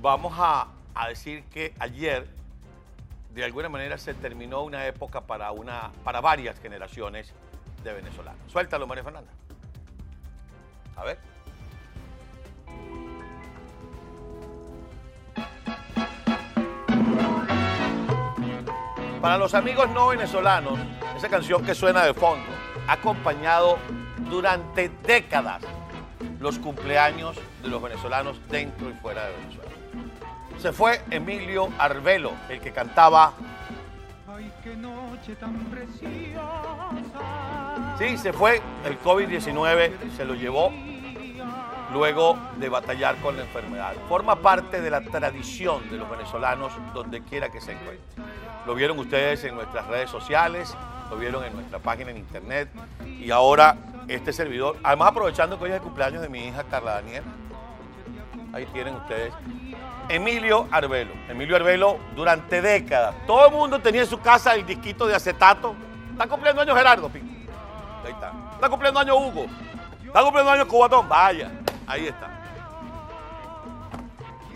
vamos a, decir que ayer, de alguna manera, se terminó una época para, una, para varias generaciones de venezolanos. Suéltalo, María Fernanda. A ver. Para los amigos no venezolanos, esa canción que suena de fondo ha acompañado durante décadas los cumpleaños de los venezolanos dentro y fuera de Venezuela. Se fue Emilio Arbelo, el que cantaba. Ay, qué noche tan preciosa. Sí, se fue, el COVID-19 se lo llevó luego de batallar con la enfermedad. Forma parte de la tradición de los venezolanos donde quiera que se encuentre. Lo vieron ustedes en nuestras redes sociales, lo vieron en nuestra página en internet y ahora este servidor, además aprovechando que hoy es el cumpleaños de mi hija Carla Daniel, ahí tienen ustedes, Emilio Arbelo. Emilio Arbelo durante décadas, todo el mundo tenía en su casa el disquito de acetato. Está cumpliendo años Gerardo. Ahí está. Está cumpliendo años Hugo. Está cumpliendo años Cubatón. Vaya, ahí está.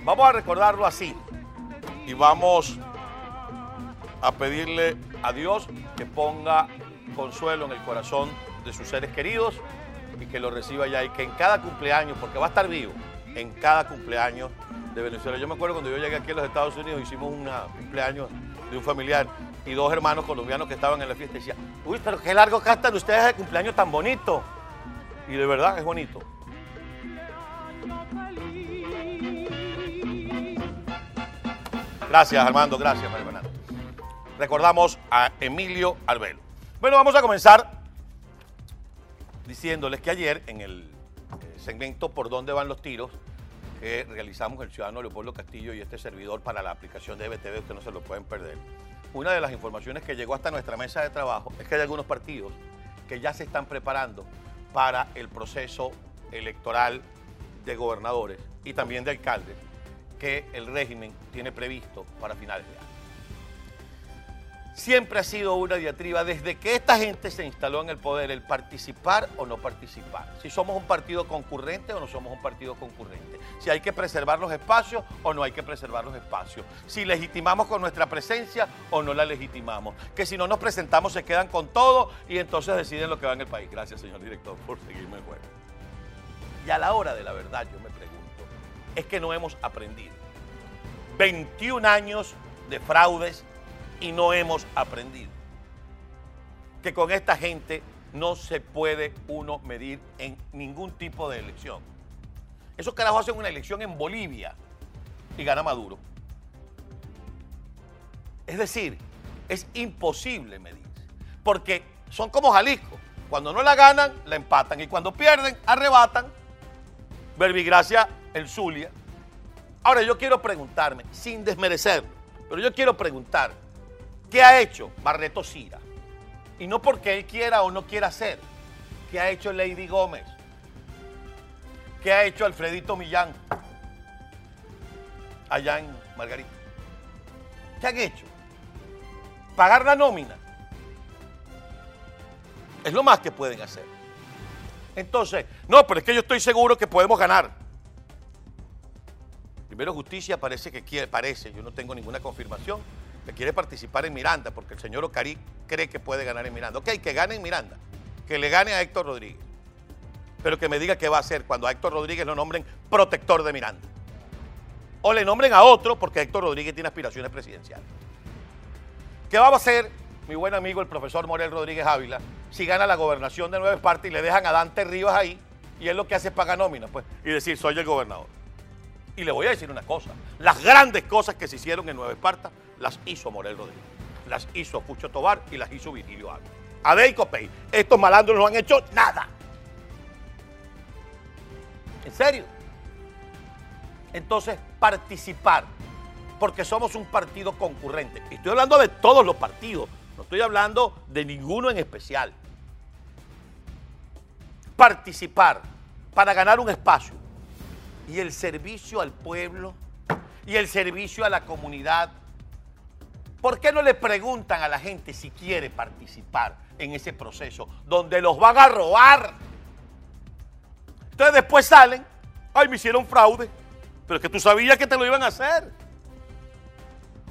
Vamos a recordarlo así. Y vamos a pedirle a Dios que ponga consuelo en el corazón de sus seres queridos y que lo reciba ya y que en cada cumpleaños, porque va a estar vivo, en cada cumpleaños de Venezuela. Yo me acuerdo cuando yo llegué aquí a los Estados Unidos, hicimos un cumpleaños de un familiar y dos hermanos colombianos que estaban en la fiesta y decían, uy, pero qué largo cantan ustedes el cumpleaños tan bonito. Y de verdad es bonito. Gracias, Armando, gracias, María. Recordamos a Emilio Albelo. Bueno, vamos a comenzar diciéndoles que ayer en el segmento Por dónde van los tiros que realizamos el ciudadano Leopoldo Castillo y este servidor para la aplicación de BTV, ustedes no se lo pueden perder. Una de las informaciones que llegó hasta nuestra mesa de trabajo es que hay algunos partidos que ya se están preparando para el proceso electoral de gobernadores y también de alcaldes que el régimen tiene previsto para finales de año. Siempre ha sido una diatriba desde que esta gente se instaló en el poder, el participar o no participar. Si somos un partido concurrente o no somos un partido concurrente. Si hay que preservar los espacios o no hay que preservar los espacios. Si legitimamos con nuestra presencia o no la legitimamos. Que si no nos presentamos se quedan con todo y entonces deciden lo que va en el país. Gracias, señor director, por seguirme juego. Y a la hora de la verdad, yo me pregunto, es que no hemos aprendido. 21 años de fraudes y no hemos aprendido. Que con esta gente no se puede uno medir en ningún tipo de elección. Esos carajos hacen una elección en Bolivia y gana Maduro. Es decir, es imposible medirse. Porque son como Jalisco. Cuando no la ganan, la empatan. Y cuando pierden, arrebatan. Verbigracia, el Zulia. Ahora yo quiero preguntarme, sin desmerecer, pero yo quiero preguntar, ¿qué ha hecho Barreto Sira? Y no porque él quiera o no quiera hacer. ¿Qué ha hecho Lady Gómez? ¿Qué ha hecho Alfredito Millán? Allá en Margarita. ¿Qué han hecho? Pagar la nómina. Es lo más que pueden hacer. Entonces, no, pero es que yo estoy seguro que podemos ganar. Primero Justicia parece que quiere, parece, yo no tengo ninguna confirmación, que quiere participar en Miranda, porque el señor Ocari cree que puede ganar en Miranda. Ok, que gane en Miranda, que le gane a Héctor Rodríguez, pero que me diga qué va a hacer cuando a Héctor Rodríguez lo nombren protector de Miranda. O le nombren a otro, porque Héctor Rodríguez tiene aspiraciones presidenciales. ¿Qué va a hacer mi buen amigo el profesor Morel Rodríguez Ávila si gana la gobernación de Nueva Esparta y le dejan a Dante Rivas ahí y él lo que hace es pagar nómina, pues, y decir, soy el gobernador? Y le voy a decir una cosa, las grandes cosas que se hicieron en Nueva Esparta las hizo Morel Rodríguez, las hizo Pucho Tobar y las hizo Virgilio Ávila. Adey Copey, estos malandros no han hecho nada. ¿En serio? Entonces, participar, porque somos un partido concurrente. Estoy hablando de todos los partidos, no estoy hablando de ninguno en especial. Participar para ganar un espacio y el servicio al pueblo y el servicio a la comunidad. ¿Por qué no le preguntan a la gente si quiere participar en ese proceso donde los van a robar? Entonces después salen, ay, me hicieron fraude. Pero es que tú sabías que te lo iban a hacer.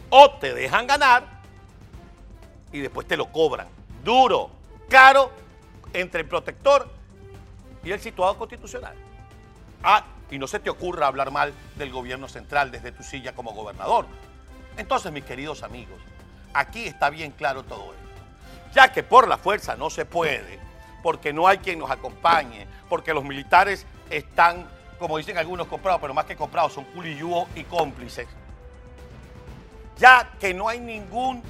O te dejan ganar y después te lo cobran. Duro, caro, entre el protector y el situado constitucional. Ah, y no se te ocurra hablar mal del gobierno central desde tu silla como gobernador. Entonces, mis queridos amigos, aquí está bien claro todo esto. Ya que por la fuerza no se puede, porque no hay quien nos acompañe, porque los militares están, como dicen algunos, comprados, pero más que comprados, son culiyúos y cómplices. Ya que no hay ningún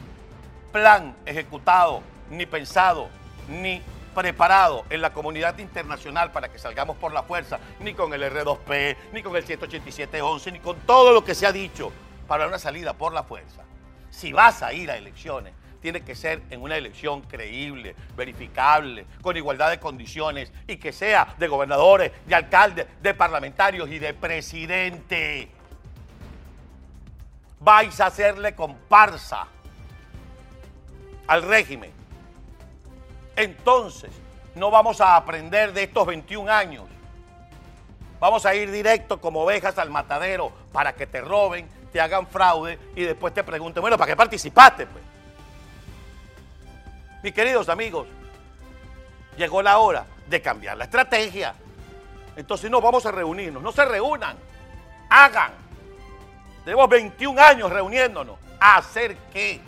plan ejecutado, ni pensado, ni preparado en la comunidad internacional para que salgamos por la fuerza, ni con el R2P, ni con el 187-11, ni con todo lo que se ha dicho para una salida por la fuerza. Si vas a ir a elecciones, tiene que ser en una elección creíble, verificable, con igualdad de condiciones y que sea de gobernadores, de alcaldes, de parlamentarios y de presidente. Vais a hacerle comparsa al régimen entonces no vamos a aprender de estos 21 años. Vamos a ir directo como ovejas al matadero para que te roben, te hagan fraude y después te pregunten, bueno, ¿para qué participaste? Pues? Mis queridos amigos, llegó la hora de cambiar la estrategia. Entonces no vamos a reunirnos, no se reúnan, hagan. Tenemos 21 años reuniéndonos. ¿A hacer qué?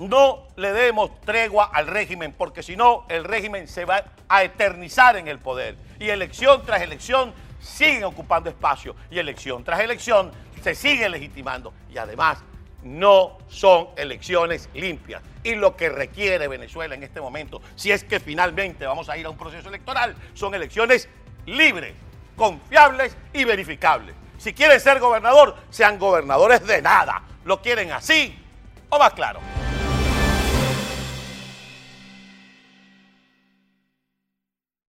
No le demos tregua al régimen, porque si no, el régimen se va a eternizar en el poder. Y elección tras elección siguen ocupando espacio. Y elección tras elección se sigue legitimando. Y además, no son elecciones limpias. Y lo que requiere Venezuela en este momento, si es que finalmente vamos a ir a un proceso electoral, son elecciones libres, confiables y verificables. Si quieren ser gobernador, sean gobernadores de nada. ¿Lo quieren así o más claro?